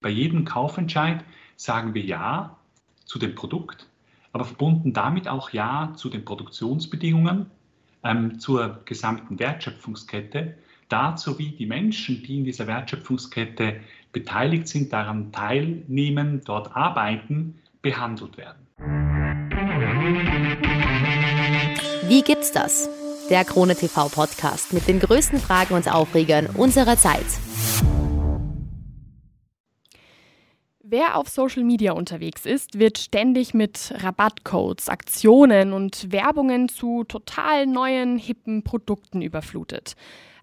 Bei jedem Kaufentscheid sagen wir Ja zu dem Produkt, aber verbunden damit auch Ja zu den Produktionsbedingungen, ähm, zur gesamten Wertschöpfungskette, dazu wie die Menschen, die in dieser Wertschöpfungskette beteiligt sind, daran teilnehmen, dort arbeiten, behandelt werden. Wie gibt's das? Der Krone TV Podcast mit den größten Fragen und Aufregern unserer Zeit. Wer auf Social Media unterwegs ist, wird ständig mit Rabattcodes, Aktionen und Werbungen zu total neuen, hippen Produkten überflutet.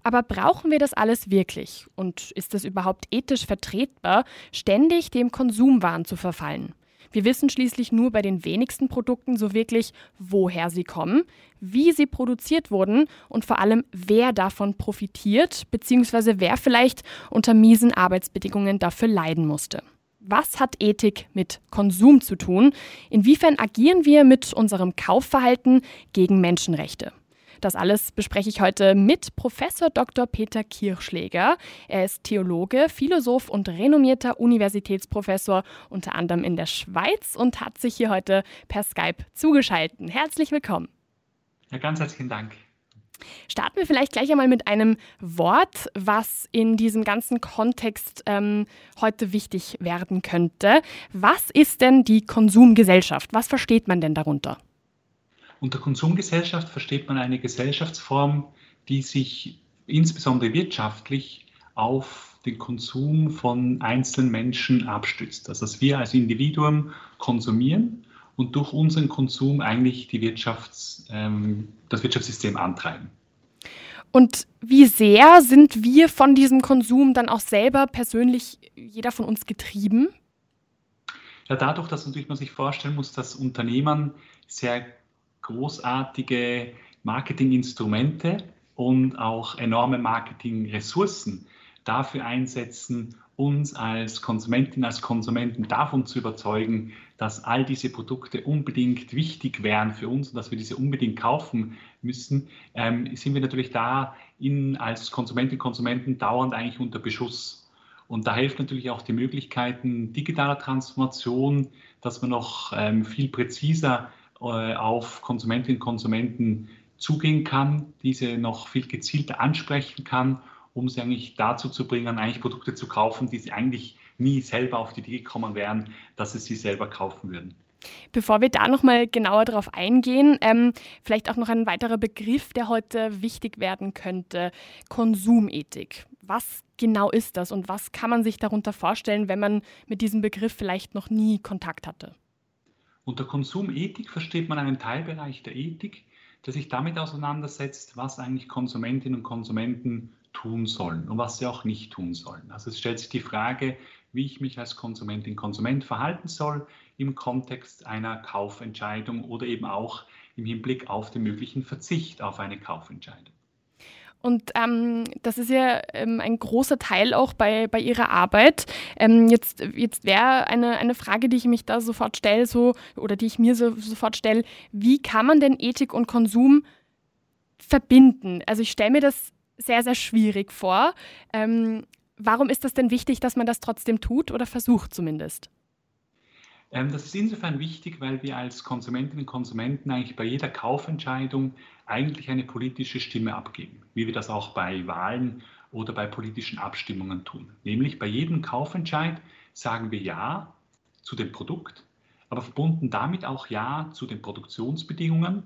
Aber brauchen wir das alles wirklich? Und ist es überhaupt ethisch vertretbar, ständig dem Konsumwahn zu verfallen? Wir wissen schließlich nur bei den wenigsten Produkten so wirklich, woher sie kommen, wie sie produziert wurden und vor allem, wer davon profitiert, beziehungsweise wer vielleicht unter miesen Arbeitsbedingungen dafür leiden musste. Was hat Ethik mit Konsum zu tun? Inwiefern agieren wir mit unserem Kaufverhalten gegen Menschenrechte? Das alles bespreche ich heute mit Professor Dr. Peter Kirschläger. Er ist Theologe, Philosoph und renommierter Universitätsprofessor, unter anderem in der Schweiz und hat sich hier heute per Skype zugeschaltet. Herzlich willkommen. Ja, ganz herzlichen Dank. Starten wir vielleicht gleich einmal mit einem Wort, was in diesem ganzen Kontext ähm, heute wichtig werden könnte. Was ist denn die Konsumgesellschaft? Was versteht man denn darunter? Unter Konsumgesellschaft versteht man eine Gesellschaftsform, die sich insbesondere wirtschaftlich auf den Konsum von einzelnen Menschen abstützt. Also dass wir als Individuum konsumieren und durch unseren Konsum eigentlich die Wirtschafts-, ähm, das Wirtschaftssystem antreiben. Und wie sehr sind wir von diesem Konsum dann auch selber persönlich, jeder von uns, getrieben? Ja, dadurch, dass natürlich man sich vorstellen muss, dass Unternehmen sehr großartige Marketinginstrumente und auch enorme Marketingressourcen dafür einsetzen, uns als Konsumentin, als Konsumenten davon zu überzeugen, dass all diese Produkte unbedingt wichtig wären für uns und dass wir diese unbedingt kaufen müssen, ähm, sind wir natürlich da in, als Konsumentinnen und Konsumenten dauernd eigentlich unter Beschuss. Und da hilft natürlich auch die Möglichkeiten digitaler Transformation, dass man noch ähm, viel präziser äh, auf Konsumentinnen und Konsumenten zugehen kann, diese noch viel gezielter ansprechen kann um sie eigentlich dazu zu bringen, eigentlich Produkte zu kaufen, die sie eigentlich nie selber auf die Idee gekommen wären, dass sie sie selber kaufen würden. Bevor wir da nochmal genauer drauf eingehen, ähm, vielleicht auch noch ein weiterer Begriff, der heute wichtig werden könnte: Konsumethik. Was genau ist das und was kann man sich darunter vorstellen, wenn man mit diesem Begriff vielleicht noch nie Kontakt hatte? Unter Konsumethik versteht man einen Teilbereich der Ethik, der sich damit auseinandersetzt, was eigentlich Konsumentinnen und Konsumenten tun sollen und was sie auch nicht tun sollen. Also es stellt sich die Frage, wie ich mich als Konsumentin, Konsument verhalten soll im Kontext einer Kaufentscheidung oder eben auch im Hinblick auf den möglichen Verzicht auf eine Kaufentscheidung. Und ähm, das ist ja ähm, ein großer Teil auch bei, bei Ihrer Arbeit. Ähm, jetzt jetzt wäre eine, eine Frage, die ich mich da sofort stelle, so, oder die ich mir so, sofort stelle, wie kann man denn Ethik und Konsum verbinden? Also ich stelle mir das sehr, sehr schwierig vor. Warum ist das denn wichtig, dass man das trotzdem tut oder versucht zumindest? Ähm, das ist insofern wichtig, weil wir als Konsumentinnen und Konsumenten eigentlich bei jeder Kaufentscheidung eigentlich eine politische Stimme abgeben, wie wir das auch bei Wahlen oder bei politischen Abstimmungen tun. Nämlich bei jedem Kaufentscheid sagen wir Ja zu dem Produkt, aber verbunden damit auch Ja zu den Produktionsbedingungen,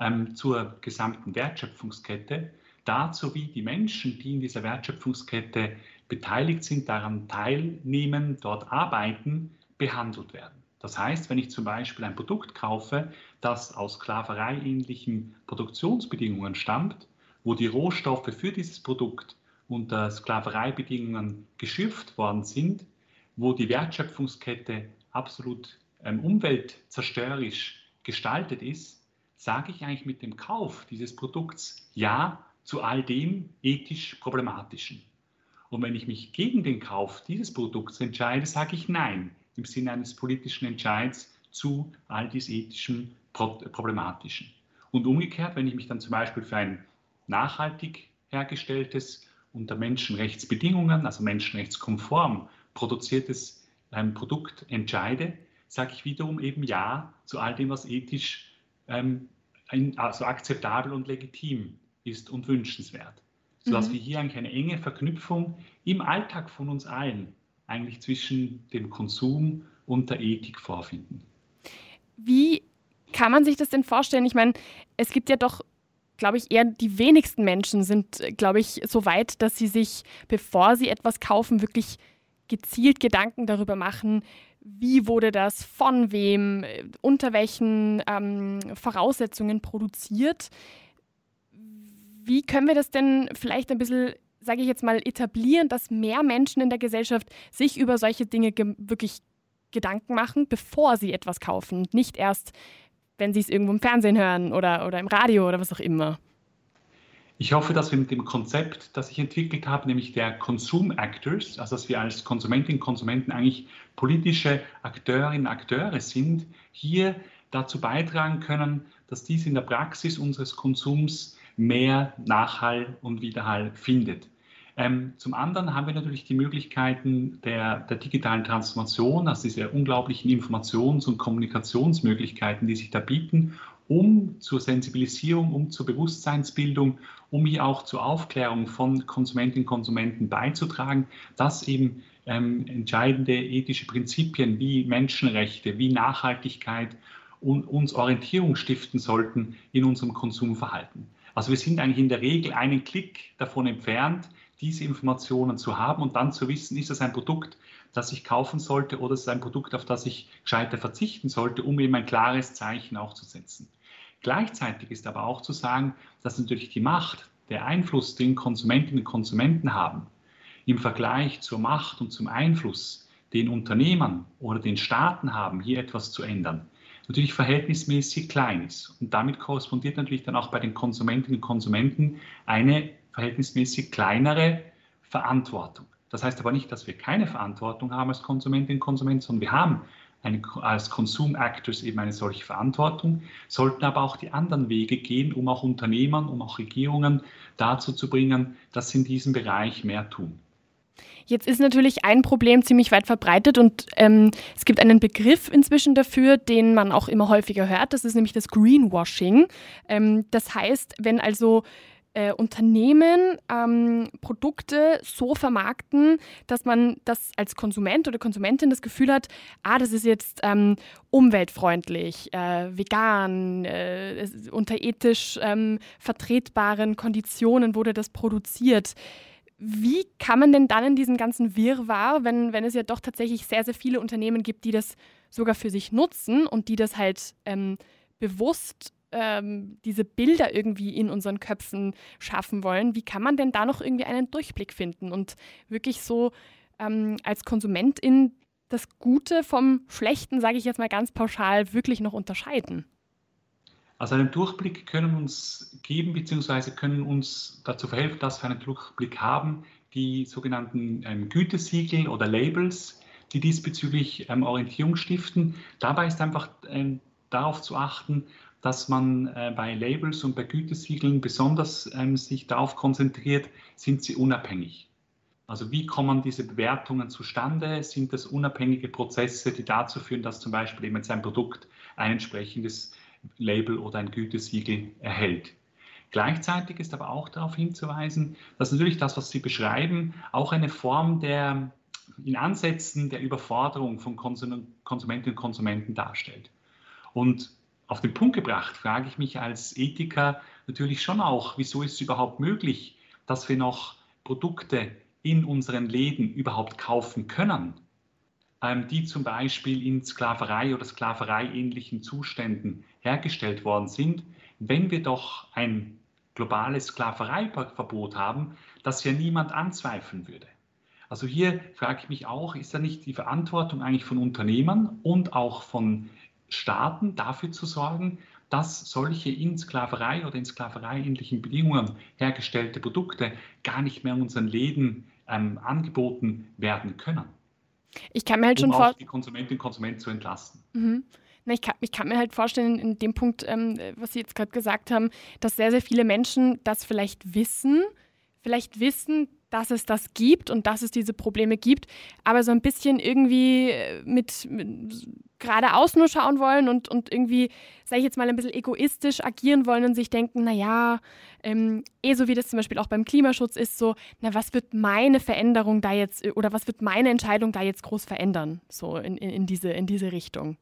ähm, zur gesamten Wertschöpfungskette dazu, wie die Menschen, die in dieser Wertschöpfungskette beteiligt sind, daran teilnehmen, dort arbeiten, behandelt werden. Das heißt, wenn ich zum Beispiel ein Produkt kaufe, das aus sklavereiähnlichen Produktionsbedingungen stammt, wo die Rohstoffe für dieses Produkt unter Sklavereibedingungen geschürft worden sind, wo die Wertschöpfungskette absolut ähm, umweltzerstörerisch gestaltet ist, sage ich eigentlich mit dem Kauf dieses Produkts Ja zu all dem ethisch Problematischen. Und wenn ich mich gegen den Kauf dieses Produkts entscheide, sage ich Nein im Sinne eines politischen Entscheids zu all dies ethischen Problematischen. Und umgekehrt, wenn ich mich dann zum Beispiel für ein nachhaltig hergestelltes unter Menschenrechtsbedingungen, also menschenrechtskonform produziertes ähm, Produkt entscheide, sage ich wiederum eben Ja zu all dem, was ethisch ähm, also akzeptabel und legitim ist und wünschenswert. Sodass mhm. wir hier eigentlich eine enge Verknüpfung im Alltag von uns allen eigentlich zwischen dem Konsum und der Ethik vorfinden. Wie kann man sich das denn vorstellen? Ich meine, es gibt ja doch, glaube ich, eher die wenigsten Menschen sind, glaube ich, so weit, dass sie sich, bevor sie etwas kaufen, wirklich gezielt Gedanken darüber machen, wie wurde das, von wem, unter welchen ähm, Voraussetzungen produziert. Wie können wir das denn vielleicht ein bisschen, sage ich jetzt mal, etablieren, dass mehr Menschen in der Gesellschaft sich über solche Dinge ge wirklich Gedanken machen, bevor sie etwas kaufen nicht erst, wenn sie es irgendwo im Fernsehen hören oder, oder im Radio oder was auch immer? Ich hoffe, dass wir mit dem Konzept, das ich entwickelt habe, nämlich der Consume Actors, also dass wir als Konsumentinnen und Konsumenten eigentlich politische Akteurinnen und Akteure sind, hier dazu beitragen können, dass dies in der Praxis unseres Konsums mehr Nachhall und Widerhall findet. Ähm, zum anderen haben wir natürlich die Möglichkeiten der, der digitalen Transformation, also diese unglaublichen Informations- und Kommunikationsmöglichkeiten, die sich da bieten, um zur Sensibilisierung, um zur Bewusstseinsbildung, um hier auch zur Aufklärung von Konsumentinnen und Konsumenten beizutragen, dass eben ähm, entscheidende ethische Prinzipien wie Menschenrechte, wie Nachhaltigkeit und uns Orientierung stiften sollten in unserem Konsumverhalten. Also wir sind eigentlich in der Regel einen Klick davon entfernt, diese Informationen zu haben und dann zu wissen, ist das ein Produkt, das ich kaufen sollte oder ist es ein Produkt, auf das ich gescheiter verzichten sollte, um eben ein klares Zeichen auch zu setzen. Gleichzeitig ist aber auch zu sagen, dass natürlich die Macht, der Einfluss, den Konsumentinnen und Konsumenten haben, im Vergleich zur Macht und zum Einfluss, den Unternehmen oder den Staaten haben, hier etwas zu ändern, natürlich verhältnismäßig klein ist. Und damit korrespondiert natürlich dann auch bei den Konsumentinnen und Konsumenten eine verhältnismäßig kleinere Verantwortung. Das heißt aber nicht, dass wir keine Verantwortung haben als Konsumentinnen und Konsumenten, sondern wir haben eine, als Consume Actors eben eine solche Verantwortung, sollten aber auch die anderen Wege gehen, um auch Unternehmern, um auch Regierungen dazu zu bringen, dass sie in diesem Bereich mehr tun. Jetzt ist natürlich ein Problem ziemlich weit verbreitet und ähm, es gibt einen Begriff inzwischen dafür, den man auch immer häufiger hört. Das ist nämlich das Greenwashing. Ähm, das heißt, wenn also äh, Unternehmen ähm, Produkte so vermarkten, dass man das als Konsument oder Konsumentin das Gefühl hat, ah, das ist jetzt ähm, umweltfreundlich, äh, vegan, äh, unter ethisch ähm, vertretbaren Konditionen wurde das produziert. Wie kann man denn dann in diesem ganzen Wirrwarr, wenn, wenn es ja doch tatsächlich sehr, sehr viele Unternehmen gibt, die das sogar für sich nutzen und die das halt ähm, bewusst ähm, diese Bilder irgendwie in unseren Köpfen schaffen wollen, wie kann man denn da noch irgendwie einen Durchblick finden und wirklich so ähm, als Konsumentin das Gute vom Schlechten, sage ich jetzt mal ganz pauschal, wirklich noch unterscheiden? Also einen Durchblick können uns geben, beziehungsweise können uns dazu verhelfen, dass wir einen Durchblick haben, die sogenannten ähm, Gütesiegel oder Labels, die diesbezüglich ähm, Orientierung stiften. Dabei ist einfach ähm, darauf zu achten, dass man äh, bei Labels und bei Gütesiegeln besonders ähm, sich darauf konzentriert, sind sie unabhängig. Also wie kommen diese Bewertungen zustande? Sind das unabhängige Prozesse, die dazu führen, dass zum Beispiel eben jetzt ein Produkt ein entsprechendes Label oder ein Gütesiegel erhält? Gleichzeitig ist aber auch darauf hinzuweisen, dass natürlich das, was Sie beschreiben, auch eine Form der in Ansätzen der Überforderung von Konsumentinnen und Konsumenten darstellt. Und auf den Punkt gebracht, frage ich mich als Ethiker natürlich schon auch, wieso ist es überhaupt möglich, dass wir noch Produkte in unseren Läden überhaupt kaufen können, die zum Beispiel in Sklaverei oder Sklaverei-ähnlichen Zuständen hergestellt worden sind, wenn wir doch ein globales Sklavereiverbot haben, das ja niemand anzweifeln würde. Also hier frage ich mich auch, ist da nicht die Verantwortung eigentlich von Unternehmern und auch von Staaten dafür zu sorgen, dass solche in Sklaverei oder in Sklaverei-ähnlichen Bedingungen hergestellte Produkte gar nicht mehr in unseren Läden ähm, angeboten werden können. Ich kann mir halt um schon vorstellen, die Konsumentinnen und Konsumenten zu entlasten. Mhm. Na, ich, kann, ich, kann, mir halt vorstellen, in dem Punkt, ähm, was Sie jetzt gerade gesagt haben, dass sehr, sehr viele Menschen das vielleicht wissen, vielleicht wissen, dass es das gibt und dass es diese Probleme gibt, aber so ein bisschen irgendwie äh, mit, mit geradeaus nur schauen wollen und, und irgendwie, sage ich jetzt mal, ein bisschen egoistisch agieren wollen und sich denken, naja, ähm, eh so wie das zum Beispiel auch beim Klimaschutz ist, so, na, was wird meine Veränderung da jetzt oder was wird meine Entscheidung da jetzt groß verändern, so in, in, in diese, in diese Richtung?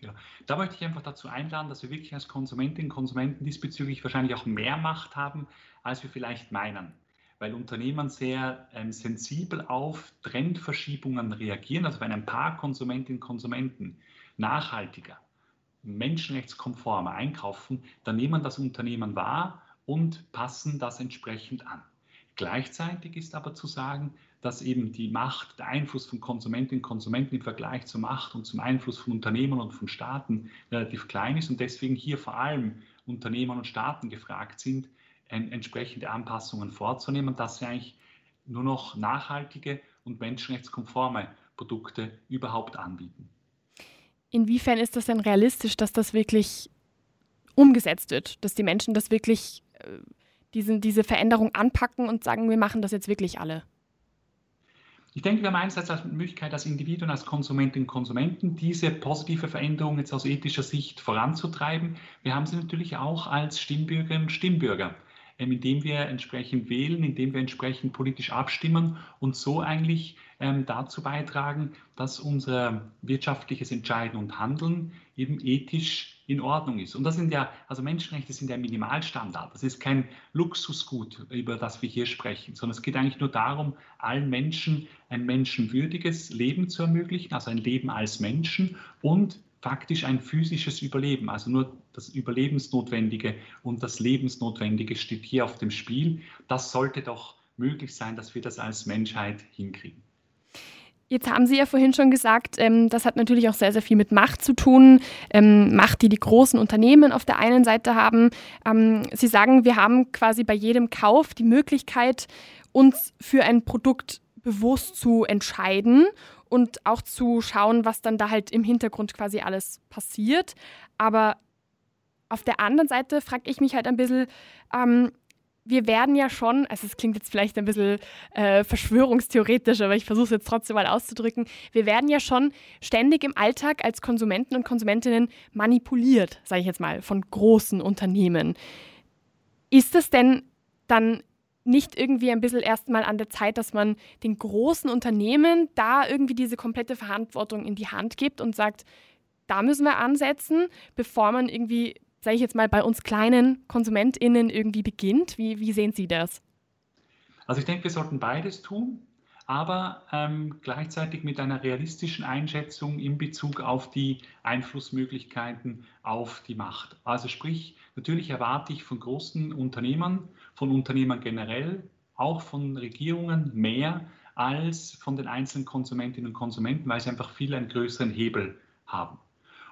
Ja, da möchte ich einfach dazu einladen, dass wir wirklich als Konsumentinnen und Konsumenten diesbezüglich wahrscheinlich auch mehr Macht haben, als wir vielleicht meinen weil Unternehmen sehr ähm, sensibel auf Trendverschiebungen reagieren. Also wenn ein paar Konsumentinnen und Konsumenten nachhaltiger, menschenrechtskonformer einkaufen, dann nehmen das Unternehmen wahr und passen das entsprechend an. Gleichzeitig ist aber zu sagen, dass eben die Macht, der Einfluss von Konsumentinnen und Konsumenten im Vergleich zur Macht und zum Einfluss von Unternehmen und von Staaten relativ klein ist und deswegen hier vor allem Unternehmen und Staaten gefragt sind, entsprechende Anpassungen vorzunehmen, dass sie eigentlich nur noch nachhaltige und menschenrechtskonforme Produkte überhaupt anbieten. Inwiefern ist das denn realistisch, dass das wirklich umgesetzt wird, dass die Menschen das wirklich, äh, diese, diese Veränderung anpacken und sagen, wir machen das jetzt wirklich alle? Ich denke, wir haben einerseits als Möglichkeit, als Individuen, als Konsumentinnen und Konsumenten, diese positive Veränderung jetzt aus ethischer Sicht voranzutreiben. Wir haben sie natürlich auch als Stimmbürgerinnen und Stimmbürger. Ähm, indem wir entsprechend wählen, indem wir entsprechend politisch abstimmen und so eigentlich ähm, dazu beitragen, dass unser wirtschaftliches Entscheiden und Handeln eben ethisch in Ordnung ist. Und das sind ja, also Menschenrechte sind ja Minimalstandard. Das ist kein Luxusgut, über das wir hier sprechen, sondern es geht eigentlich nur darum, allen Menschen ein menschenwürdiges Leben zu ermöglichen, also ein Leben als Menschen und faktisch ein physisches Überleben. Also nur das Überlebensnotwendige und das Lebensnotwendige steht hier auf dem Spiel. Das sollte doch möglich sein, dass wir das als Menschheit hinkriegen. Jetzt haben Sie ja vorhin schon gesagt, ähm, das hat natürlich auch sehr, sehr viel mit Macht zu tun. Ähm, Macht, die die großen Unternehmen auf der einen Seite haben. Ähm, Sie sagen, wir haben quasi bei jedem Kauf die Möglichkeit, uns für ein Produkt bewusst zu entscheiden und auch zu schauen, was dann da halt im Hintergrund quasi alles passiert. Aber auf der anderen Seite frage ich mich halt ein bisschen, ähm, wir werden ja schon, also es klingt jetzt vielleicht ein bisschen äh, verschwörungstheoretisch, aber ich versuche es jetzt trotzdem mal auszudrücken, wir werden ja schon ständig im Alltag als Konsumenten und Konsumentinnen manipuliert, sage ich jetzt mal, von großen Unternehmen. Ist es denn dann nicht irgendwie ein bisschen erstmal an der Zeit, dass man den großen Unternehmen da irgendwie diese komplette Verantwortung in die Hand gibt und sagt, da müssen wir ansetzen, bevor man irgendwie, sage ich jetzt mal, bei uns kleinen KonsumentInnen irgendwie beginnt? Wie, wie sehen Sie das? Also ich denke, wir sollten beides tun, aber ähm, gleichzeitig mit einer realistischen Einschätzung in Bezug auf die Einflussmöglichkeiten auf die Macht. Also sprich, natürlich erwarte ich von großen Unternehmern, von Unternehmern generell, auch von Regierungen mehr als von den einzelnen Konsumentinnen und Konsumenten, weil sie einfach viel einen größeren Hebel haben.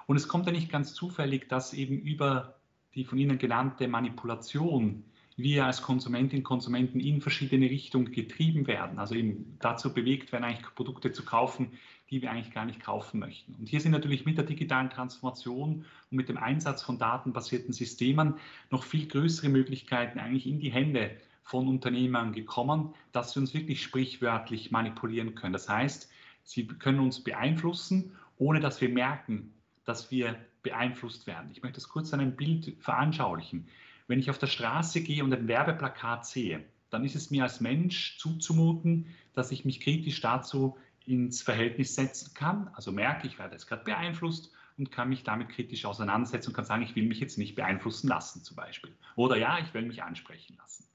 Und es kommt ja nicht ganz zufällig, dass eben über die von Ihnen genannte Manipulation wir als Konsumentinnen und Konsumenten in verschiedene Richtungen getrieben werden, also eben dazu bewegt werden, eigentlich Produkte zu kaufen, die wir eigentlich gar nicht kaufen möchten. Und hier sind natürlich mit der digitalen Transformation und mit dem Einsatz von datenbasierten Systemen noch viel größere Möglichkeiten eigentlich in die Hände von Unternehmern gekommen, dass sie uns wirklich sprichwörtlich manipulieren können. Das heißt, sie können uns beeinflussen, ohne dass wir merken, dass wir beeinflusst werden. Ich möchte das kurz an einem Bild veranschaulichen. Wenn ich auf der Straße gehe und ein Werbeplakat sehe, dann ist es mir als Mensch zuzumuten, dass ich mich kritisch dazu ins Verhältnis setzen kann. Also merke, ich werde jetzt gerade beeinflusst und kann mich damit kritisch auseinandersetzen und kann sagen, ich will mich jetzt nicht beeinflussen lassen zum Beispiel. Oder ja, ich will mich ansprechen lassen.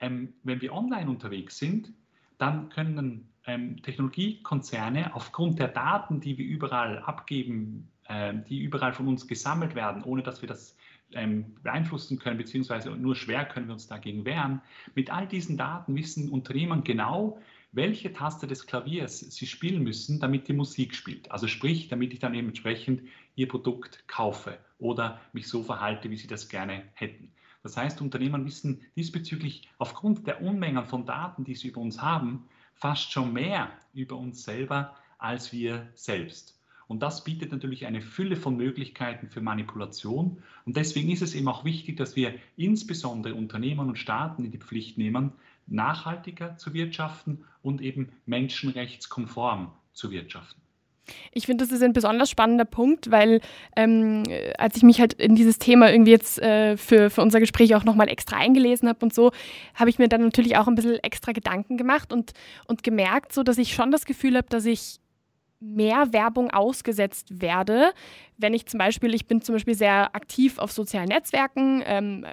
Ähm, wenn wir online unterwegs sind, dann können ähm, Technologiekonzerne aufgrund der Daten, die wir überall abgeben, äh, die überall von uns gesammelt werden, ohne dass wir das ähm, beeinflussen können, beziehungsweise nur schwer können wir uns dagegen wehren. Mit all diesen Daten wissen Unternehmen genau, welche Taste des Klaviers sie spielen müssen, damit die Musik spielt. Also sprich, damit ich dann eben entsprechend ihr Produkt kaufe oder mich so verhalte, wie sie das gerne hätten. Das heißt, Unternehmen wissen diesbezüglich aufgrund der Unmengen von Daten, die sie über uns haben, fast schon mehr über uns selber als wir selbst. Und das bietet natürlich eine Fülle von Möglichkeiten für Manipulation. Und deswegen ist es eben auch wichtig, dass wir insbesondere Unternehmen und Staaten in die Pflicht nehmen, nachhaltiger zu wirtschaften und eben menschenrechtskonform zu wirtschaften. Ich finde, das ist ein besonders spannender Punkt, weil ähm, als ich mich halt in dieses Thema irgendwie jetzt äh, für, für unser Gespräch auch nochmal extra eingelesen habe und so, habe ich mir dann natürlich auch ein bisschen extra Gedanken gemacht und, und gemerkt, so dass ich schon das Gefühl habe, dass ich mehr Werbung ausgesetzt werde, wenn ich zum Beispiel, ich bin zum Beispiel sehr aktiv auf sozialen Netzwerken, ähm,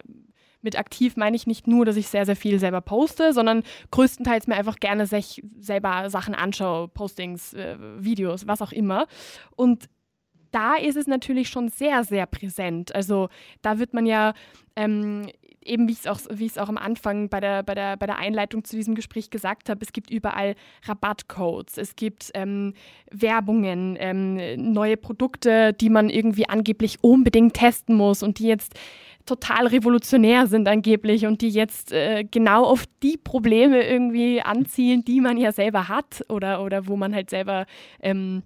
mit aktiv meine ich nicht nur, dass ich sehr, sehr viel selber poste, sondern größtenteils mir einfach gerne sich selber Sachen anschaue, Postings, äh, Videos, was auch immer. Und da ist es natürlich schon sehr, sehr präsent. Also da wird man ja ähm, eben, wie ich es auch, auch am Anfang bei der, bei, der, bei der Einleitung zu diesem Gespräch gesagt habe, es gibt überall Rabattcodes, es gibt ähm, Werbungen, ähm, neue Produkte, die man irgendwie angeblich unbedingt testen muss und die jetzt total revolutionär sind angeblich und die jetzt äh, genau auf die Probleme irgendwie anzielen, die man ja selber hat oder, oder wo man halt selber ähm,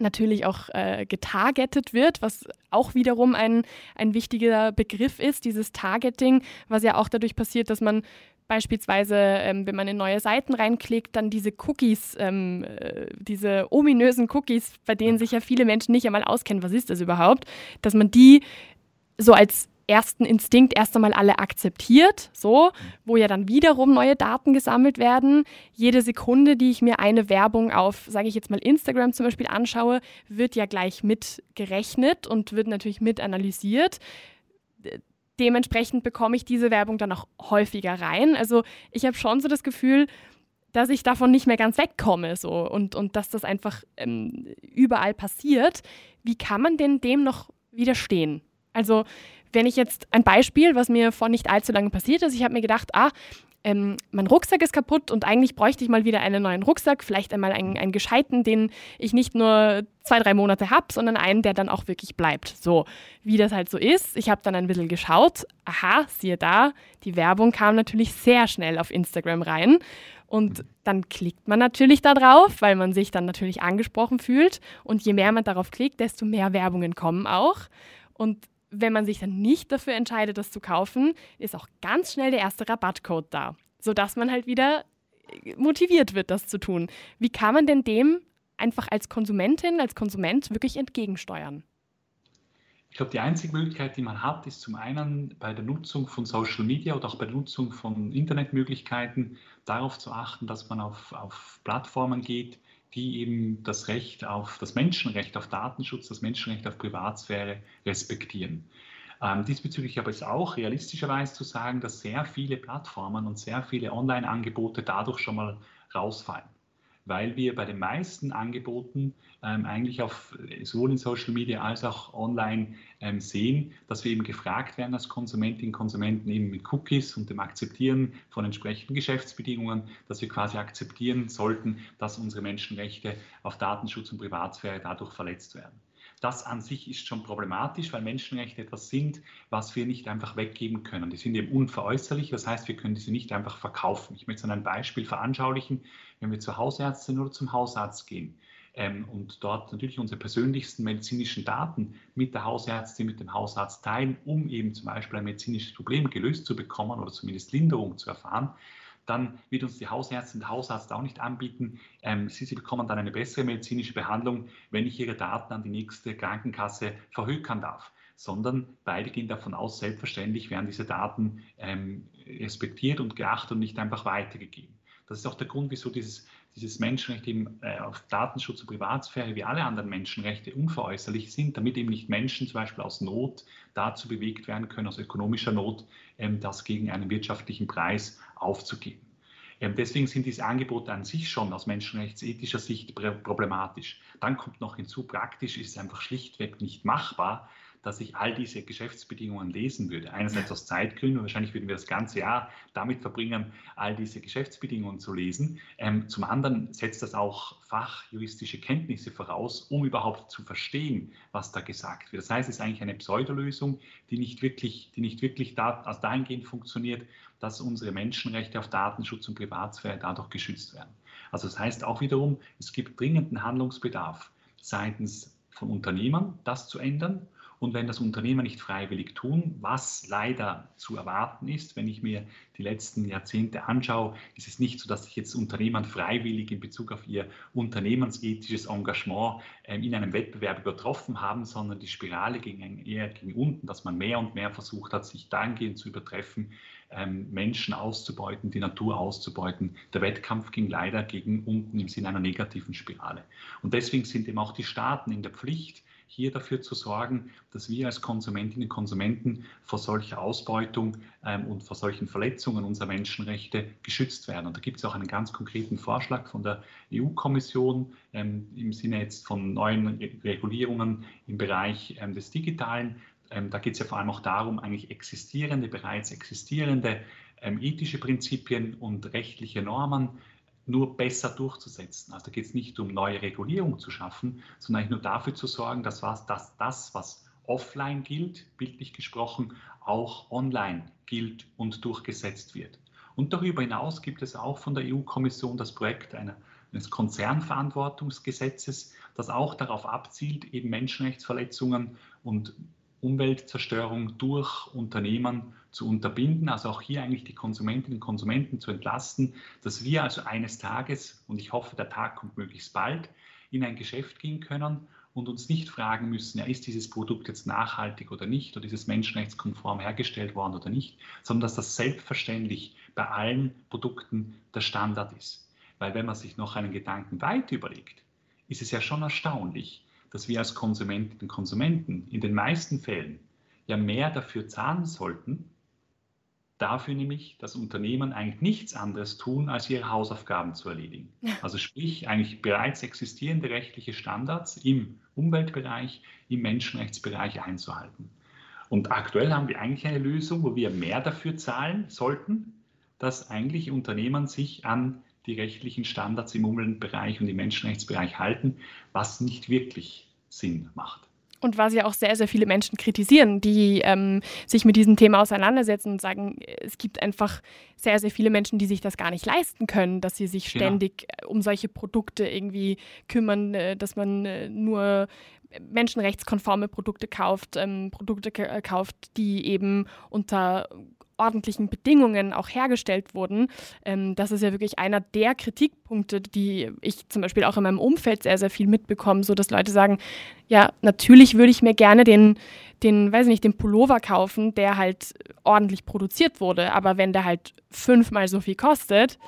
natürlich auch äh, getargetet wird, was auch wiederum ein, ein wichtiger Begriff ist, dieses Targeting, was ja auch dadurch passiert, dass man beispielsweise, ähm, wenn man in neue Seiten reinklickt, dann diese Cookies, ähm, äh, diese ominösen Cookies, bei denen sich ja viele Menschen nicht einmal auskennen, was ist das überhaupt, dass man die so als ersten Instinkt erst einmal alle akzeptiert, so, wo ja dann wiederum neue Daten gesammelt werden. Jede Sekunde, die ich mir eine Werbung auf, sage ich jetzt mal Instagram zum Beispiel anschaue, wird ja gleich mit gerechnet und wird natürlich mit analysiert. Dementsprechend bekomme ich diese Werbung dann auch häufiger rein. Also ich habe schon so das Gefühl, dass ich davon nicht mehr ganz wegkomme so und, und dass das einfach ähm, überall passiert. Wie kann man denn dem noch widerstehen? Also wenn ich jetzt ein Beispiel, was mir vor nicht allzu lange passiert ist, ich habe mir gedacht, ah, ähm, mein Rucksack ist kaputt und eigentlich bräuchte ich mal wieder einen neuen Rucksack, vielleicht einmal einen, einen gescheiten, den ich nicht nur zwei, drei Monate habe, sondern einen, der dann auch wirklich bleibt. So, wie das halt so ist. Ich habe dann ein bisschen geschaut. Aha, siehe da, die Werbung kam natürlich sehr schnell auf Instagram rein. Und dann klickt man natürlich da drauf, weil man sich dann natürlich angesprochen fühlt. Und je mehr man darauf klickt, desto mehr Werbungen kommen auch. Und wenn man sich dann nicht dafür entscheidet, das zu kaufen, ist auch ganz schnell der erste Rabattcode da, sodass man halt wieder äh, motiviert wird, das zu tun. Wie kann man denn dem einfach als Konsumentin, als Konsument wirklich entgegensteuern? Ich glaube, die einzige Möglichkeit, die man hat, ist zum einen bei der Nutzung von Social Media oder auch bei der Nutzung von Internetmöglichkeiten darauf zu achten, dass man auf, auf Plattformen geht, die eben das Recht auf, das Menschenrecht auf Datenschutz, das Menschenrecht auf Privatsphäre respektieren. Ähm, diesbezüglich aber ist auch realistischerweise zu sagen, dass sehr viele Plattformen und sehr viele Online-Angebote dadurch schon mal rausfallen weil wir bei den meisten Angeboten ähm, eigentlich auf, sowohl in Social Media als auch online ähm, sehen, dass wir eben gefragt werden als Konsumentinnen und Konsumenten eben mit Cookies und dem Akzeptieren von entsprechenden Geschäftsbedingungen, dass wir quasi akzeptieren sollten, dass unsere Menschenrechte auf Datenschutz und Privatsphäre dadurch verletzt werden. Das an sich ist schon problematisch, weil Menschenrechte etwas sind, was wir nicht einfach weggeben können. Die sind eben unveräußerlich, das heißt, wir können diese nicht einfach verkaufen. Ich möchte an einem Beispiel veranschaulichen, wenn wir zur Hausärztin oder zum Hausarzt gehen ähm, und dort natürlich unsere persönlichsten medizinischen Daten mit der Hausärztin, mit dem Hausarzt teilen, um eben zum Beispiel ein medizinisches Problem gelöst zu bekommen oder zumindest Linderung zu erfahren, dann wird uns die Hausärztin, der Hausarzt auch nicht anbieten. Ähm, sie, sie, bekommen dann eine bessere medizinische Behandlung, wenn ich ihre Daten an die nächste Krankenkasse verhökern darf sondern beide gehen davon aus, selbstverständlich werden diese Daten ähm, respektiert und geachtet und nicht einfach weitergegeben. Das ist auch der Grund, wieso dieses, dieses Menschenrecht eben äh, auf Datenschutz und Privatsphäre wie alle anderen Menschenrechte unveräußerlich sind, damit eben nicht Menschen zum Beispiel aus Not dazu bewegt werden können, aus ökonomischer Not, ähm, das gegen einen wirtschaftlichen Preis aufzugeben. Ähm, deswegen sind diese Angebote an sich schon aus menschenrechtsethischer Sicht problematisch. Dann kommt noch hinzu, praktisch ist es einfach schlichtweg nicht machbar, dass ich all diese Geschäftsbedingungen lesen würde. Einerseits aus Zeitgründen, wahrscheinlich würden wir das ganze Jahr damit verbringen, all diese Geschäftsbedingungen zu lesen. Ähm, zum anderen setzt das auch fachjuristische Kenntnisse voraus, um überhaupt zu verstehen, was da gesagt wird. Das heißt, es ist eigentlich eine Pseudolösung, die nicht wirklich, die nicht wirklich da, also dahingehend funktioniert, dass unsere Menschenrechte auf Datenschutz und Privatsphäre dadurch geschützt werden. Also das heißt auch wiederum, es gibt dringenden Handlungsbedarf seitens von Unternehmern, das zu ändern Und wenn das Unternehmer nicht freiwillig tun, was leider zu erwarten ist, wenn ich mir die letzten Jahrzehnte anschaue, ist es nicht so, dass sich jetzt Unternehmer freiwillig in Bezug auf ihr unternehmensethisches Engagement ähm, in einem Wettbewerb übertroffen haben, sondern die Spirale ging eher gegen unten, dass man mehr und mehr versucht hat, sich dahingehend zu übertreffen, ähm, Menschen auszubeuten, die Natur auszubeuten. Der Wettkampf ging leider gegen unten im Sinne einer negativen Spirale. Und deswegen sind eben auch die Staaten in der Pflicht, hier dafür zu sorgen, dass wir als Konsumentinnen und Konsumenten vor solcher Ausbeutung ähm, und vor solchen Verletzungen unserer Menschenrechte geschützt werden. Und da gibt es auch einen ganz konkreten Vorschlag von der EU-Kommission ähm, im Sinne jetzt von neuen Regulierungen im Bereich ähm, des Digitalen. Ähm, da geht es ja vor allem auch darum, eigentlich existierende, bereits existierende ähm, ethische Prinzipien und rechtliche Normen nur besser durchzusetzen. Also da geht es nicht um neue Regulierung zu schaffen, sondern nur dafür zu sorgen, dass, was, dass das, was offline gilt, bildlich gesprochen, auch online gilt und durchgesetzt wird. Und darüber hinaus gibt es auch von der EU-Kommission das Projekt einer, eines Konzernverantwortungsgesetzes, das auch darauf abzielt, eben Menschenrechtsverletzungen und Umweltzerstörung durch Unternehmen zu unterbinden, also auch hier eigentlich die Konsumentinnen und Konsumenten zu entlasten, dass wir also eines Tages, und ich hoffe, der Tag kommt möglichst bald, in ein Geschäft gehen können und uns nicht fragen müssen, ja, ist dieses Produkt jetzt nachhaltig oder nicht oder ist es menschenrechtskonform hergestellt worden oder nicht, sondern dass das selbstverständlich bei allen Produkten der Standard ist. Weil wenn man sich noch einen Gedanken weit überlegt, ist es ja schon erstaunlich, dass wir als Konsumentinnen und Konsumenten in den meisten Fällen ja mehr dafür zahlen sollten, dafür nämlich, dass Unternehmen eigentlich nichts anderes tun, als ihre Hausaufgaben zu erledigen. Also sprich, eigentlich bereits existierende rechtliche Standards im Umweltbereich, im Menschenrechtsbereich einzuhalten. Und aktuell haben wir eigentlich eine Lösung, wo wir mehr dafür zahlen sollten, dass eigentlich Unternehmen sich an die rechtlichen Standards im Umweltbereich und im Menschenrechtsbereich halten, was nicht wirklich Sinn macht. Und was ja auch sehr, sehr viele Menschen kritisieren, die ähm, sich mit diesem Thema auseinandersetzen und sagen, es gibt einfach sehr, sehr viele Menschen, die sich das gar nicht leisten können, dass sie sich genau. ständig genau. um solche Produkte irgendwie kümmern, äh, dass man äh, nur menschenrechtskonforme Produkte kauft, ähm, Produkte kauft, die eben unter ordentlichen Bedingungen auch hergestellt wurden. Ähm, das ist ja wirklich einer der Kritikpunkte, die ich zum Beispiel auch in meinem Umfeld sehr, sehr viel mitbekomme, so dass Leute sagen, ja, natürlich würde ich mir gerne den, den, weiß nicht, den Pullover kaufen, der halt ordentlich produziert wurde, aber wenn der halt fünfmal so viel kostet,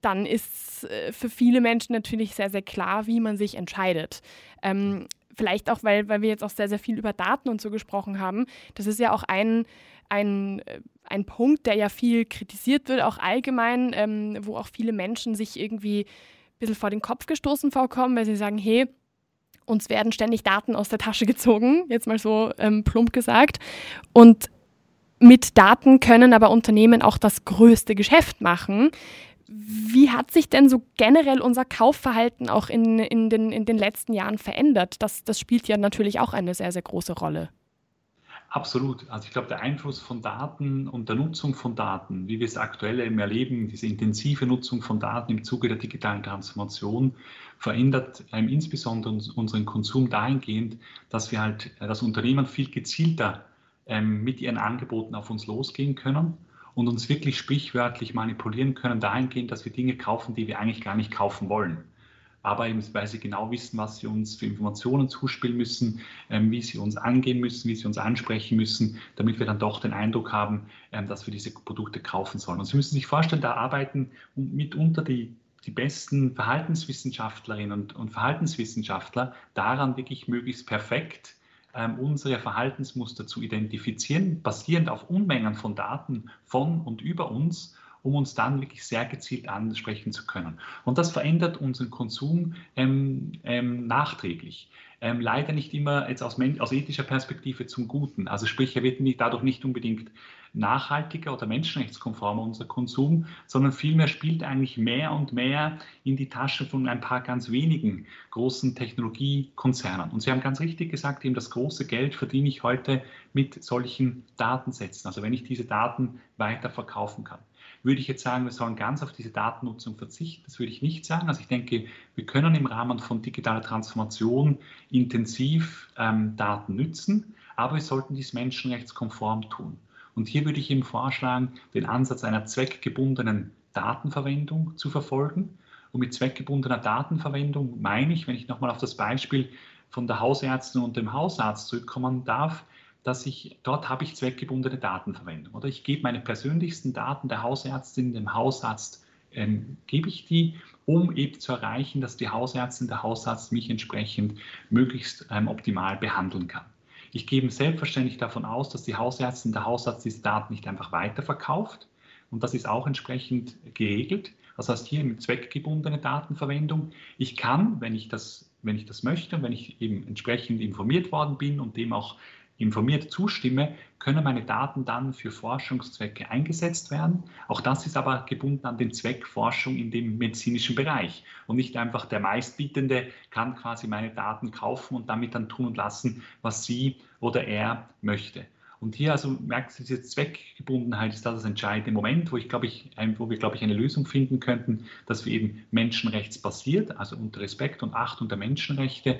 dann ist äh, für viele Menschen natürlich sehr, sehr klar, wie man sich entscheidet. Ähm, vielleicht auch, weil, weil wir jetzt auch sehr, sehr viel über Daten und so gesprochen haben. Das ist ja auch ein, ein äh, ein Punkt, der ja viel kritisiert wird, auch allgemein, ähm, wo auch viele Menschen sich irgendwie ein bisschen vor den Kopf gestoßen vorkommen, weil sie sagen, hey, uns werden ständig Daten aus der Tasche gezogen, jetzt mal so ähm, plump gesagt. Und mit Daten können aber Unternehmen auch das größte Geschäft machen. Wie hat sich denn so generell unser Kaufverhalten auch in, in, den, in den letzten Jahren verändert? Das, das spielt ja natürlich auch eine sehr, sehr große Rolle. Absolut. Also ich glaube, der Einfluss von Daten und der Nutzung von Daten, wie wir es aktuell eben erleben, diese intensive Nutzung von Daten im Zuge der digitalen Transformation, verändert ähm, insbesondere unseren Konsum dahingehend, dass wir halt, äh, das Unternehmen viel gezielter ähm, mit ihren Angeboten auf uns losgehen können und uns wirklich sprichwörtlich manipulieren können dahingehend, dass wir Dinge kaufen, die wir eigentlich gar nicht kaufen wollen aber eben, weil sie genau wissen, was sie uns für Informationen zuspielen müssen, ähm, wie sie uns angehen müssen, wie sie uns ansprechen müssen, damit wir dann doch den Eindruck haben, ähm, dass wir diese Produkte kaufen sollen. Und Sie müssen sich vorstellen, da arbeiten mitunter die, die besten Verhaltenswissenschaftlerinnen und, und Verhaltenswissenschaftler daran, wirklich möglichst perfekt ähm, unsere Verhaltensmuster zu identifizieren, basierend auf Unmengen von Daten von und über uns um uns dann wirklich sehr gezielt ansprechen zu können. Und das verändert unseren Konsum ähm, ähm, nachträglich. Ähm, leider nicht immer jetzt aus, aus, ethischer Perspektive zum Guten. Also sprich, er wird nicht, dadurch nicht unbedingt nachhaltiger oder menschenrechtskonformer unser Konsum, sondern vielmehr spielt eigentlich mehr und mehr in die Tasche von ein paar ganz wenigen großen Technologiekonzernen. Und Sie haben ganz richtig gesagt, eben das große Geld verdiene ich heute mit solchen Datensätzen. Also wenn ich diese Daten weiter verkaufen kann. Würde ich jetzt sagen, wir sollen ganz auf diese Datennutzung verzichten? Das würde ich nicht sagen. Also ich denke, wir können im Rahmen von digitaler Transformation intensiv ähm, Daten nützen, aber wir sollten dies menschenrechtskonform tun. Und hier würde ich Ihnen vorschlagen, den Ansatz einer zweckgebundenen Datenverwendung zu verfolgen. Und mit zweckgebundener Datenverwendung meine ich, wenn ich nochmal auf das Beispiel von der Hausärztin und dem Hausarzt zurückkommen darf, dass ich, dort habe ich zweckgebundene Datenverwendung. Oder ich gebe meine persönlichsten Daten der Hausärztin, dem Hausarzt, ähm, gebe ich die, um eben zu erreichen, dass die Hausärztin, der Hausarzt mich entsprechend möglichst ähm, optimal behandeln kann. Ich gehe selbstverständlich davon aus, dass die Hausärztin, der Hausarzt diese Daten nicht einfach weiterverkauft. Und das ist auch entsprechend geregelt. Das heißt hier mit zweckgebundene Datenverwendung. Ich kann, wenn ich das, wenn ich das möchte und wenn ich eben entsprechend informiert worden bin und dem auch informiert zustimme, können meine Daten dann für Forschungszwecke eingesetzt werden. Auch das ist aber gebunden an den Zweck Forschung in dem medizinischen Bereich und nicht einfach der meistbietende kann quasi meine Daten kaufen und damit dann tun und lassen, was sie oder er möchte. Und hier also merkst du, diese Zweckgebundenheit ist das entscheidende Moment, wo ich glaube ich, wo wir glaube ich eine Lösung finden könnten, dass wir eben menschenrechtsbasiert, also unter Respekt und Achtung der Menschenrechte,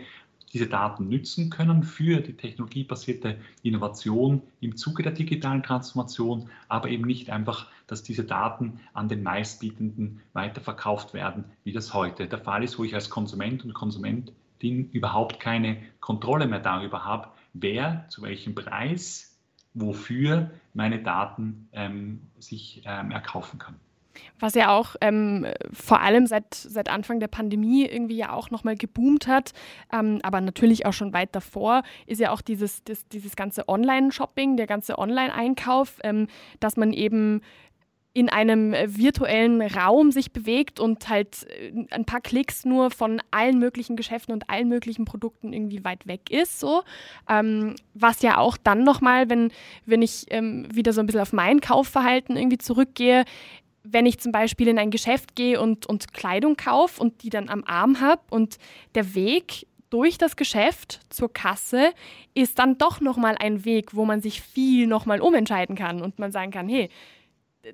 diese Daten nützen können für die technologiebasierte Innovation im Zuge der digitalen Transformation, aber eben nicht einfach, dass diese Daten an den meistbietenden weiterverkauft werden, wie das heute der Fall ist, wo ich als Konsument und Konsumentin überhaupt keine Kontrolle mehr darüber habe, wer zu welchem Preis wofür meine Daten ähm, sich ähm, erkaufen kann. Was ja auch ähm, vor allem seit, seit Anfang der Pandemie irgendwie ja auch nochmal geboomt hat, ähm, aber natürlich auch schon weit davor, ist ja auch dieses, das, dieses ganze Online-Shopping, der ganze Online-Einkauf, ähm, dass man eben in einem äh, virtuellen Raum sich bewegt und halt äh, ein paar Klicks nur von allen möglichen Geschäften und allen möglichen Produkten irgendwie weit weg ist. So. Ähm, was ja auch dann nochmal, wenn, wenn ich ähm, wieder so ein bisschen auf mein Kaufverhalten irgendwie zurückgehe, wenn ich zum Beispiel in ein Geschäft gehe und, und Kleidung kaufe und die dann am Arm habe und der Weg durch das Geschäft zur Kasse ist dann doch nochmal ein Weg, wo man sich viel nochmal umentscheiden kann und man sagen kann, hey,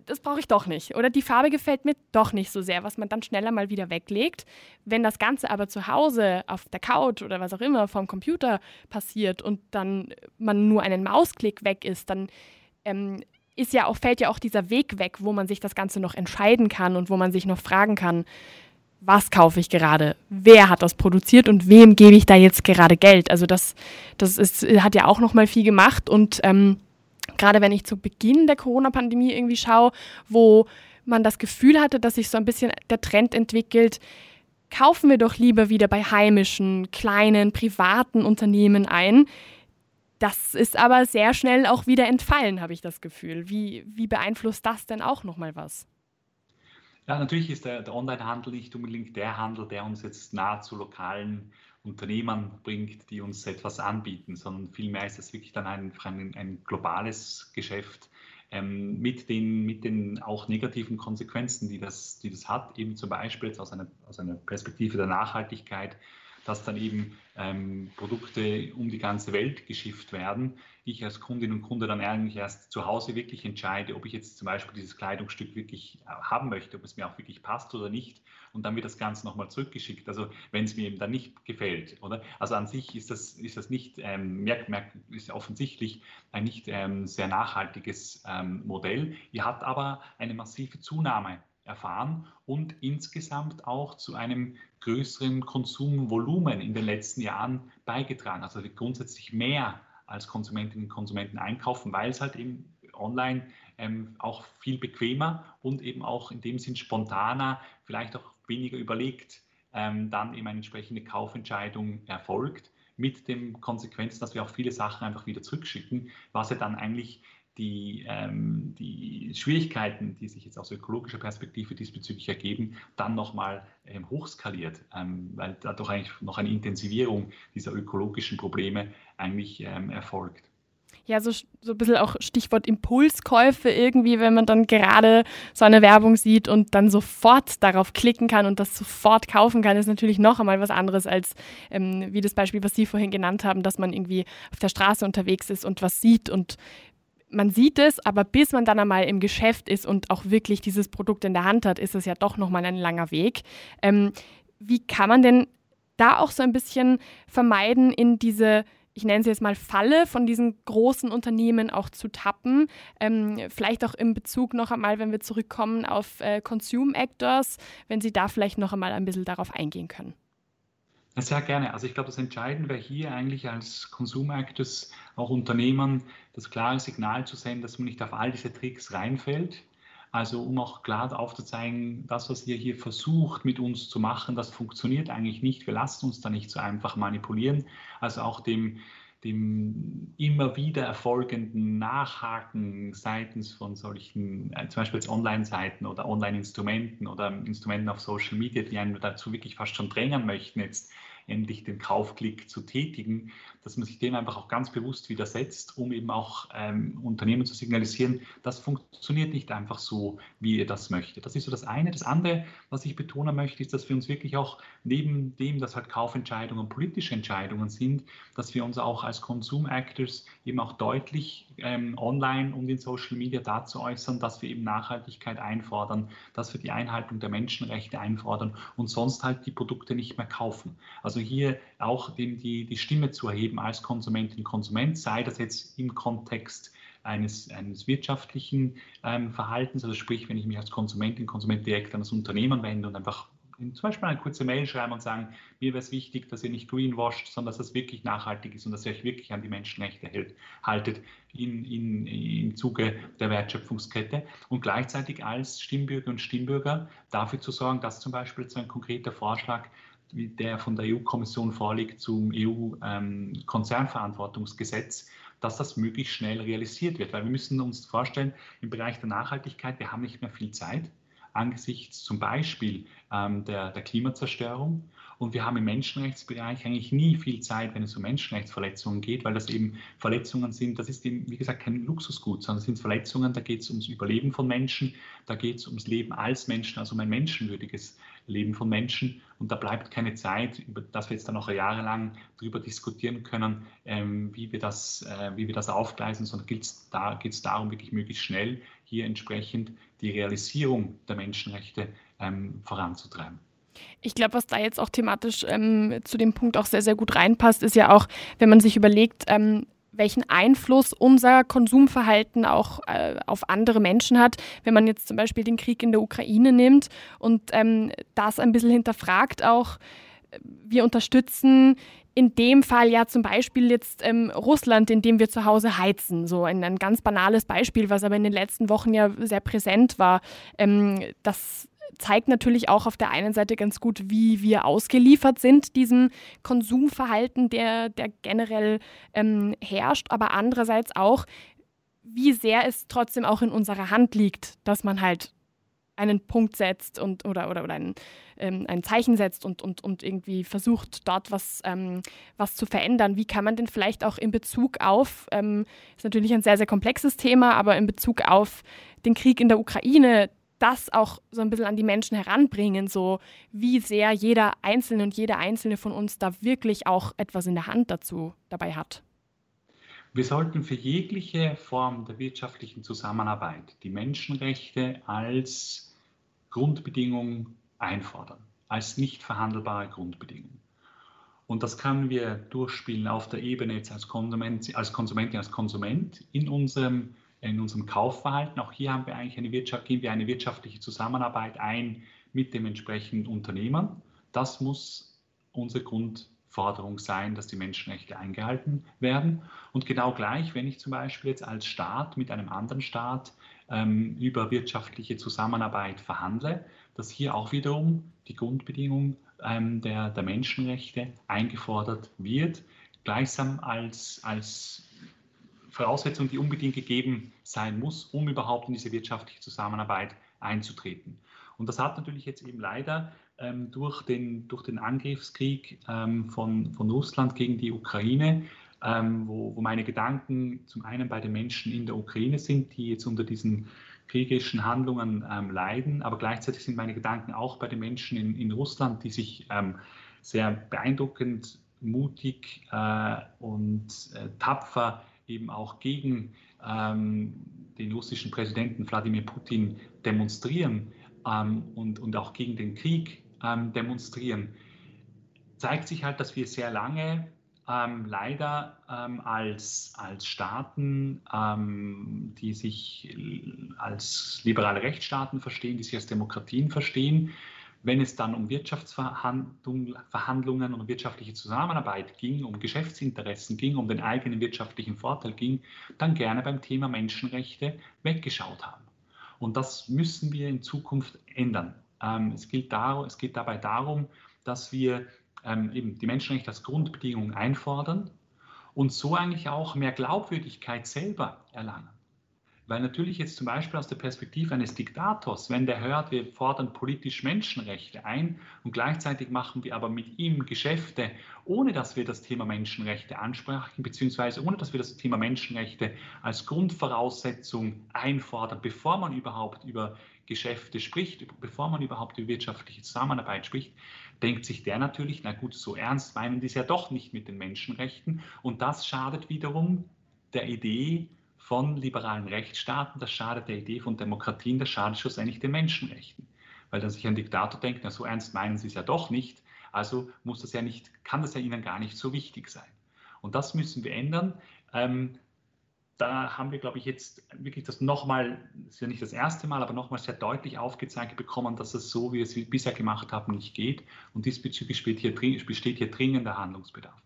das brauche ich doch nicht. Oder die Farbe gefällt mir doch nicht so sehr, was man dann schneller mal wieder weglegt. Wenn das Ganze aber zu Hause auf der Couch oder was auch immer vom Computer passiert und dann man nur einen Mausklick weg ist, dann ähm, ist ja auch, fällt ja auch dieser Weg weg, wo man sich das Ganze noch entscheiden kann und wo man sich noch fragen kann, was kaufe ich gerade? Wer hat das produziert und wem gebe ich da jetzt gerade Geld? Also das, das ist, hat ja auch noch mal viel gemacht und ähm, gerade wenn ich zu Beginn der Corona-Pandemie irgendwie schaue, wo man das Gefühl hatte, dass sich so ein bisschen der Trend entwickelt, kaufen wir doch lieber wieder bei heimischen, kleinen, privaten Unternehmen ein. Das ist aber sehr schnell auch wieder entfallen, habe ich das Gefühl. Wie, wie beeinflusst das denn auch nochmal was? Ja, natürlich ist der, der Onlinehandel nicht unbedingt der Handel, der uns jetzt nahezu lokalen Unternehmern bringt, die uns etwas anbieten, sondern vielmehr ist es wirklich dann ein, ein, ein globales Geschäft ähm, mit, den, mit den auch negativen Konsequenzen, die das, die das hat, eben zum Beispiel jetzt aus einer, aus einer Perspektive der Nachhaltigkeit, dass dann eben ähm, Produkte um die ganze Welt geschifft werden. Ich als Kundin und Kunde dann eigentlich erst zu Hause wirklich entscheide, ob ich jetzt zum Beispiel dieses Kleidungsstück wirklich äh, haben möchte, ob es mir auch wirklich passt oder nicht. Und dann wird das Ganze nochmal zurückgeschickt. Also wenn es mir eben dann nicht gefällt, oder? Also an sich ist das, ist das nicht, ähm, merkt, merkt, ist offensichtlich ein nicht ähm, sehr nachhaltiges ähm, Modell. Ihr habt aber eine massive Zunahme erfahren und insgesamt auch zu einem größeren Konsumvolumen in den letzten Jahren beigetragen. Also grundsätzlich mehr als Konsumentinnen und Konsumenten einkaufen, weil es halt eben online ähm, auch viel bequemer und eben auch in dem Sinn spontaner, vielleicht auch weniger überlegt, ähm, dann eben eine entsprechende Kaufentscheidung erfolgt, mit dem Konsequenz, dass wir auch viele Sachen einfach wieder zurückschicken, was ja dann eigentlich die, ähm, die Schwierigkeiten, die sich jetzt aus ökologischer Perspektive diesbezüglich ergeben, dann nochmal ähm, hochskaliert, ähm, weil dadurch eigentlich noch eine Intensivierung dieser ökologischen Probleme eigentlich ähm, erfolgt. Ja, so, so ein bisschen auch Stichwort Impulskäufe irgendwie, wenn man dann gerade so eine Werbung sieht und dann sofort darauf klicken kann und das sofort kaufen kann, ist natürlich noch einmal was anderes als ähm, wie das Beispiel, was Sie vorhin genannt haben, dass man irgendwie auf der Straße unterwegs ist und was sieht und man sieht es, aber bis man dann einmal im Geschäft ist und auch wirklich dieses Produkt in der Hand hat, ist es ja doch nochmal ein langer Weg. Ähm, wie kann man denn da auch so ein bisschen vermeiden, in diese, ich nenne es jetzt mal Falle von diesen großen Unternehmen auch zu tappen. Ähm, vielleicht auch in Bezug noch einmal, wenn wir zurückkommen auf äh, Consume Actors, wenn Sie da vielleicht noch einmal ein bisschen darauf eingehen können. Sehr gerne. Also ich glaube, das Entscheidende wäre hier eigentlich als Consumer Actors auch Unternehmern das klare Signal zu senden, dass man nicht auf all diese Tricks reinfällt, also um auch klar aufzuzeigen, das, was ihr hier versucht mit uns zu machen, das funktioniert eigentlich nicht. Wir lassen uns da nicht so einfach manipulieren. Also auch dem, dem immer wieder erfolgenden Nachhaken seitens von solchen, äh, zum Beispiel Online-Seiten oder Online-Instrumenten oder Instrumenten auf Social Media, die einen dazu wirklich fast schon drängen möchten, jetzt endlich den Kaufklick zu tätigen, dass man sich dem einfach auch ganz bewusst widersetzt, um eben auch ähm, Unternehmen zu signalisieren, das funktioniert nicht einfach so, wie ihr das möchtet. Das ist so das eine. Das andere, was ich betonen möchte, ist, dass wir uns wirklich auch neben dem, dass halt Kaufentscheidungen politische Entscheidungen sind, dass wir uns auch als Consumer Actors eben auch deutlich ähm, online und in Social Media dazu äußern, dass wir eben Nachhaltigkeit einfordern, dass wir die Einhaltung der Menschenrechte einfordern und sonst halt die Produkte nicht mehr kaufen. Also hier auch dem die, die Stimme zu erheben als Konsumentin, Konsument, sei das jetzt im Kontext eines, eines wirtschaftlichen ähm, Verhaltens, also sprich, wenn ich mich als Konsumentin, Konsument direkt an das Unternehmen wende und einfach zum Beispiel eine kurze Mail schreiben und sagen, mir wäre es wichtig, dass ihr nicht greenwasht, sondern dass das wirklich nachhaltig ist und dass ihr euch wirklich an die Menschenrechte hält, haltet in, in, im Zuge der Wertschöpfungskette und gleichzeitig als Stimmbürger und Stimmbürger dafür zu sorgen, dass zum Beispiel so ein konkreter Vorschlag der von der EU-Kommission vorliegt zum EU-Konzernverantwortungsgesetz, dass das möglichst schnell realisiert wird. Weil wir müssen uns vorstellen, im Bereich der Nachhaltigkeit, wir haben nicht mehr viel Zeit angesichts zum Beispiel ähm, der, der Klimazerstörung. Und wir haben im Menschenrechtsbereich eigentlich nie viel Zeit, wenn es um Menschenrechtsverletzungen geht, weil das eben Verletzungen sind, das ist eben, wie gesagt, kein Luxusgut, sondern es sind Verletzungen, da geht es ums Überleben von Menschen, da geht es ums Leben als Menschen, also um ein menschenwürdiges Leben von Menschen. Und da bleibt keine Zeit, über das wir jetzt dann noch jahrelang darüber diskutieren können, ähm, wie, wir das, äh, wie wir das aufgleisen, sondern geht es da, darum, wirklich möglichst schnell hier entsprechend die Realisierung der Menschenrechte ähm, voranzutreiben. Ich glaube, was da jetzt auch thematisch ähm, zu dem Punkt auch sehr, sehr gut reinpasst, ist ja auch, wenn man sich überlegt, ähm, welchen Einfluss unser Konsumverhalten auch äh, auf andere Menschen hat. Wenn man jetzt zum Beispiel den Krieg in der Ukraine nimmt und ähm, das ein bisschen hinterfragt, auch wir unterstützen in dem Fall ja zum Beispiel jetzt ähm, Russland, indem wir zu Hause heizen. So ein, ein, ganz banales Beispiel, was aber in den letzten Wochen ja sehr präsent war. Ähm, das zeigt natürlich auch auf der einen Seite ganz gut, wie wir ausgeliefert sind, diesem Konsumverhalten, der, der generell ähm, herrscht, aber andererseits auch, wie sehr es trotzdem auch in unserer Hand liegt, dass man halt einen Punkt setzt und oder, oder, oder ein, ähm, ein Zeichen setzt und, und, und irgendwie versucht, dort was, ähm, was zu verändern. Wie kann man denn vielleicht auch in Bezug auf, ähm, ist natürlich ein sehr, sehr komplexes Thema, aber in Bezug auf den Krieg in der Ukraine das auch so ein bisschen an die Menschen heranbringen, so wie sehr jeder Einzelne und jede Einzelne von uns da wirklich auch etwas in der Hand dazu dabei hat. Wir sollten für jegliche Form der wirtschaftlichen Zusammenarbeit die Menschenrechte als Grundbedingung einfordern, als nicht verhandelbare Grundbedingung. Und das können wir durchspielen auf der Ebene jetzt als, Konsument, als Konsumentin, als Konsument in unserem in unserem Kaufverhalten. Auch hier haben wir eigentlich eine Wirtschaft, gehen wir eine wirtschaftliche Zusammenarbeit ein mit dem entsprechenden Unternehmer. Das muss unsere Grundforderung sein, dass die Menschenrechte eingehalten werden. Und genau gleich, wenn ich zum Beispiel jetzt als Staat mit einem anderen Staat ähm, über wirtschaftliche Zusammenarbeit verhandle, dass hier auch wiederum die Grundbedingung ähm, der, der Menschenrechte eingefordert wird, gleichsam als, als Voraussetzung, die unbedingt gegeben sein muss, um überhaupt in diese wirtschaftliche Zusammenarbeit einzutreten. Und das hat natürlich jetzt eben leider ähm, durch, den, durch den Angriffskrieg ähm, von, von Russland gegen die Ukraine, ähm, wo, wo meine Gedanken zum einen bei den Menschen in der Ukraine sind, die jetzt unter diesen kriegerischen Handlungen ähm, leiden, aber gleichzeitig sind meine Gedanken auch bei den Menschen in, in Russland, die sich ähm, sehr beeindruckend, mutig äh, und äh, tapfer eben auch gegen ähm, den russischen Präsidenten Wladimir Putin demonstrieren ähm, und, und auch gegen den Krieg ähm, demonstrieren, zeigt sich halt, dass wir sehr lange ähm, leider ähm, als, als Staaten, ähm, die sich als liberale Rechtsstaaten verstehen, die sich als Demokratien verstehen, wenn es dann um Wirtschaftsverhandlungen und wirtschaftliche Zusammenarbeit ging, um Geschäftsinteressen ging, um den eigenen wirtschaftlichen Vorteil ging, dann gerne beim Thema Menschenrechte weggeschaut haben. Und das müssen wir in Zukunft ändern. Ähm, es, geht dabei darum, dass wir ähm, eben die Menschenrechte als Grundbedingung einfordern und so eigentlich auch mehr Glaubwürdigkeit selber erlangen. Weil natürlich jetzt zum Beispiel aus der Perspektive eines Diktators, wenn der hört, wir fordern politisch Menschenrechte ein und gleichzeitig machen wir aber mit ihm Geschäfte, ohne dass wir das Thema Menschenrechte ansprechen, beziehungsweise ohne dass wir das Thema Menschenrechte als Grundvoraussetzung einfordern, bevor man überhaupt über Geschäfte spricht, bevor man überhaupt über wirtschaftliche Zusammenarbeit spricht, denkt sich der natürlich, na gut, so ernst meinen die es ja doch nicht mit den Menschenrechten. Und das schadet wiederum der Idee von liberalen Rechtsstaaten, das schadet der Idee von Demokratien, das schadet schlussendlich den Menschenrechten. Weil dann sich ein Diktator denkt, na so ernst meinen sie es ja doch nicht, also muss das ja nicht, kann das ja ihnen gar nicht so wichtig sein. Und das müssen wir ändern. Ähm, da haben wir, glaube ich, jetzt wirklich das nochmal, ist ja nicht das erste Mal, aber nochmal sehr deutlich aufgezeigt bekommen, dass es so, wie wir es bisher gemacht haben, nicht geht. Und diesbezüglich besteht hier, besteht hier dringender Handlungsbedarf.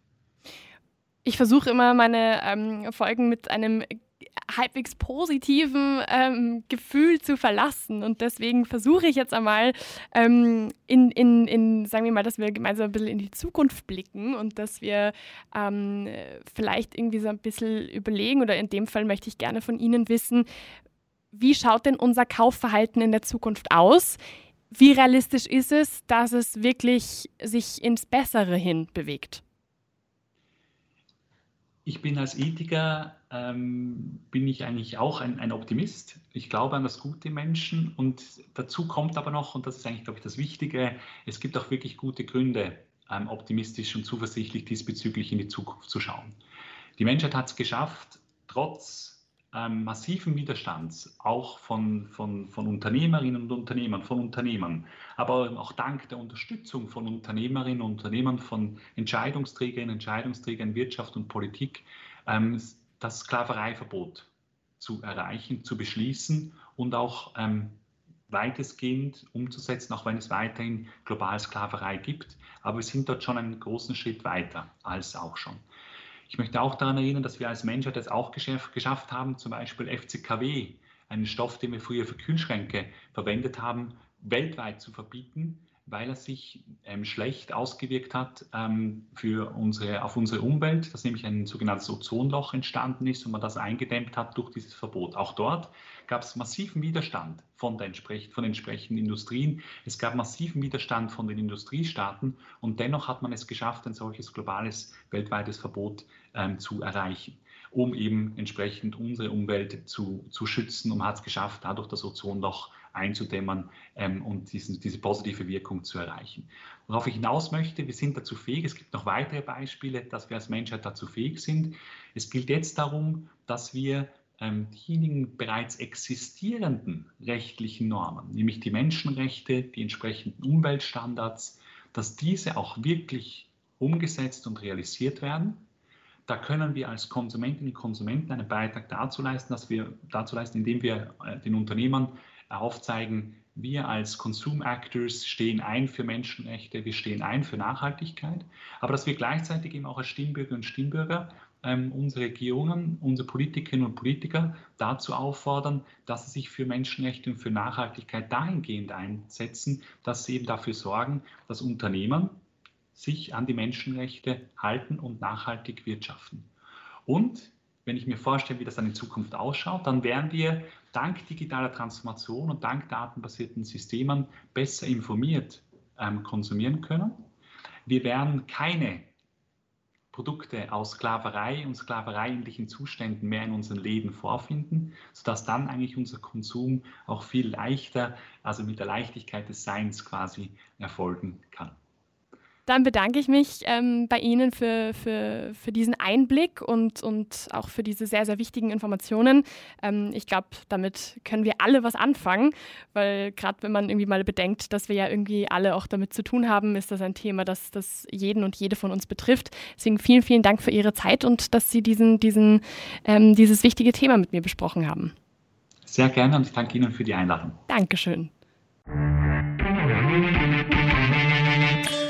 Ich versuche immer meine ähm, Folgen mit einem halbwegs positiven ähm, Gefühl zu verlassen. Und deswegen versuche ich jetzt einmal ähm, in, in, in, sagen wir mal, dass wir gemeinsam ein bisschen in die Zukunft blicken und dass wir ähm, vielleicht irgendwie so ein bisschen überlegen, oder in dem Fall möchte ich gerne von Ihnen wissen, wie schaut denn unser Kaufverhalten in der Zukunft aus? Wie realistisch ist es, dass es wirklich sich ins Bessere hin bewegt? Ich bin als Ethiker, ähm, bin ich eigentlich auch ein, ein, Optimist. Ich glaube an das Gute Menschen und dazu kommt aber noch, und das ist eigentlich, glaube ich, das Wichtige, es gibt auch wirklich gute Gründe, ähm, optimistisch und zuversichtlich diesbezüglich in die Zukunft zu schauen. Die Menschheit hat es geschafft, trotz ähm, massiven Widerstands, auch von, von, von Unternehmerinnen und Unternehmern, von Unternehmern, aber auch dank der Unterstützung von Unternehmerinnen und Unternehmern, von Entscheidungsträgerinnen, Entscheidungsträgern Wirtschaft und Politik, ähm, das Sklavereiverbot zu erreichen, zu beschließen und auch ähm, weitestgehend umzusetzen, auch wenn es weiterhin global Sklaverei gibt. Aber wir sind dort schon einen großen Schritt weiter als auch schon. Ich möchte auch daran erinnern, dass wir als Menschheit es auch geschafft haben, zum Beispiel FCKW, einen Stoff, den wir früher für Kühlschränke verwendet haben, weltweit zu verbieten, weil er sich ähm, schlecht ausgewirkt hat ähm, für unsere, auf unsere Umwelt, dass nämlich ein sogenanntes Ozonloch entstanden ist und man das eingedämmt hat durch dieses Verbot. Auch dort gab es massiven Widerstand von, der entsprech von entsprechenden Industrien. Es gab massiven Widerstand von den Industriestaaten und dennoch hat man es geschafft, ein solches globales weltweites Verbot ähm, zu erreichen um eben entsprechend unsere Umwelt zu, zu schützen und hat es geschafft, dadurch das Ozonloch einzudämmern ähm, und diesen, diese positive Wirkung zu erreichen. Worauf ich hinaus möchte, wir sind dazu fähig, es gibt noch weitere Beispiele, dass wir als Menschheit dazu fähig sind. Es gilt jetzt darum, dass wir ähm, diejenigen bereits existierenden rechtlichen Normen, nämlich die Menschenrechte, die entsprechenden Umweltstandards, dass diese auch wirklich umgesetzt und realisiert werden. Da können wir als Konsumentinnen und Konsumenten einen Beitrag dazu leisten, dass wir dazu leisten, indem wir äh, den Unternehmern aufzeigen, wir als Consume Actors stehen ein für Menschenrechte, wir stehen ein für Nachhaltigkeit, aber dass wir gleichzeitig eben auch als Stimmbürger und Stimmbürger ähm, unsere Regierungen, unsere Politikerinnen und Politiker dazu auffordern, dass sie sich für Menschenrechte und für Nachhaltigkeit dahingehend einsetzen, dass sie eben dafür sorgen, dass Unternehmen sich an die Menschenrechte halten und nachhaltig wirtschaften. Und wenn ich mir vorstelle, wie das dann in Zukunft ausschaut, dann werden wir dank digitaler Transformation und dank datenbasierten Systemen besser informiert ähm, konsumieren können. Wir werden keine Produkte aus Sklaverei und sklavereiähnlichen Zuständen mehr in unseren Läden vorfinden, sodass dann eigentlich unser Konsum auch viel leichter, also mit der Leichtigkeit des Seins quasi erfolgen kann. Dann bedanke ich mich ähm, bei Ihnen für, für, für diesen Einblick und, und auch für diese sehr, sehr wichtigen Informationen. Ähm, ich glaube, damit können wir alle was anfangen, weil gerade wenn man irgendwie mal bedenkt, dass wir ja irgendwie alle auch damit zu tun haben, ist das ein Thema, das, das jeden und jede von uns betrifft. Deswegen vielen, vielen Dank für Ihre Zeit und dass Sie diesen, diesen, ähm, dieses wichtige Thema mit mir besprochen haben. Sehr gerne und ich danke Ihnen für die Einladung. Dankeschön.